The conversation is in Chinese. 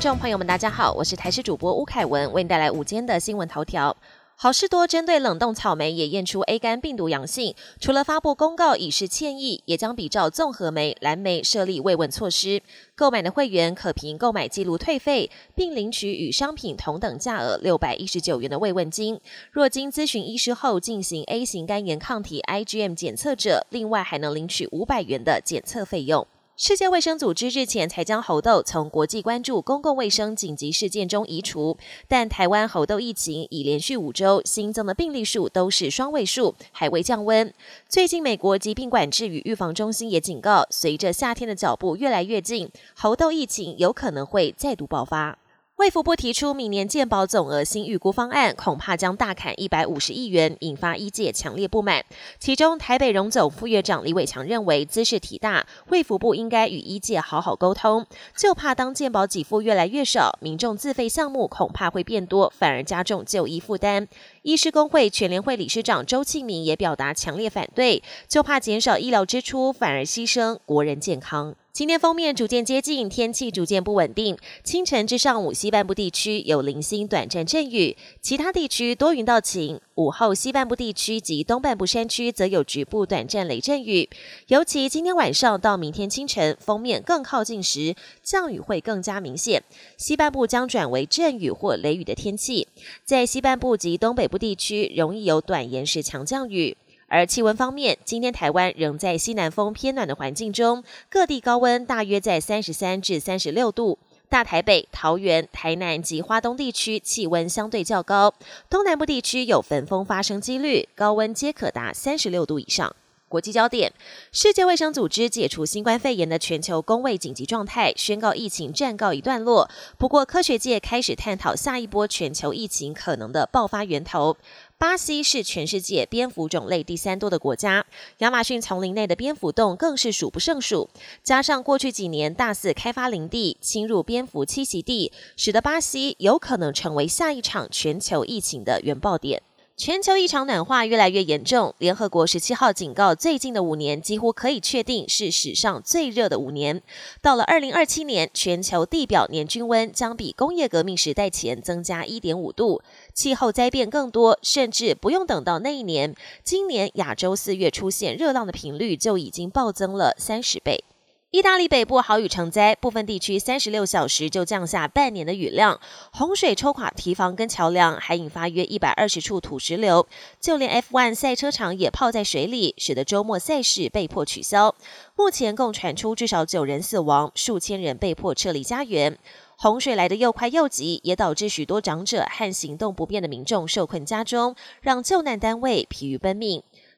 众朋友们，大家好，我是台视主播吴凯文，为您带来午间的新闻头条。好事多针对冷冻草莓也验出 A 肝病毒阳性，除了发布公告以示歉意，也将比照综合莓、蓝莓设立慰问措施。购买的会员可凭购买记录退费，并领取与商品同等价额六百一十九元的慰问金。若经咨询医师后进行 A 型肝炎抗体 IgM 检测者，另外还能领取五百元的检测费用。世界卫生组织日前才将猴痘从国际关注公共卫生紧急事件中移除，但台湾猴痘疫情已连续五周新增的病例数都是双位数，还未降温。最近，美国疾病管制与预防中心也警告，随着夏天的脚步越来越近，猴痘疫情有可能会再度爆发。卫福部提出明年健保总额新预估方案，恐怕将大砍一百五十亿元，引发医界强烈不满。其中，台北荣总副院长李伟强认为，姿势体大，卫福部应该与医界好好沟通。就怕当健保给付越来越少，民众自费项目恐怕会变多，反而加重就医负担。医师工会全联会理事长周庆明也表达强烈反对，就怕减少医疗支出，反而牺牲国人健康。今天封面逐渐接近，天气逐渐不稳定。清晨至上午，西半部地区有零星短暂阵雨，其他地区多云到晴。午后，西半部地区及东半部山区则有局部短暂雷阵雨。尤其今天晚上到明天清晨，封面更靠近时，降雨会更加明显。西半部将转为阵雨或雷雨的天气。在西半部及东北部地区，容易有短延时强降雨。而气温方面，今天台湾仍在西南风偏暖的环境中，各地高温大约在三十三至三十六度。大台北、桃园、台南及花东地区气温相对较高，东南部地区有焚风发生几率，高温皆可达三十六度以上。国际焦点：世界卫生组织解除新冠肺炎的全球公卫紧急状态，宣告疫情暂告一段落。不过，科学界开始探讨下一波全球疫情可能的爆发源头。巴西是全世界蝙蝠种类第三多的国家，亚马逊丛林内的蝙蝠洞更是数不胜数。加上过去几年大肆开发林地、侵入蝙蝠栖息地，使得巴西有可能成为下一场全球疫情的原爆点。全球异常暖化越来越严重，联合国十七号警告，最近的五年几乎可以确定是史上最热的五年。到了二零二七年，全球地表年均温将比工业革命时代前增加一点五度，气候灾变更多，甚至不用等到那一年，今年亚洲四月出现热浪的频率就已经暴增了三十倍。意大利北部豪雨成灾，部分地区三十六小时就降下半年的雨量，洪水抽垮堤防跟桥梁，还引发约一百二十处土石流，就连 F1 赛车场也泡在水里，使得周末赛事被迫取消。目前共传出至少九人死亡，数千人被迫撤离家园。洪水来得又快又急，也导致许多长者和行动不便的民众受困家中，让救难单位疲于奔命。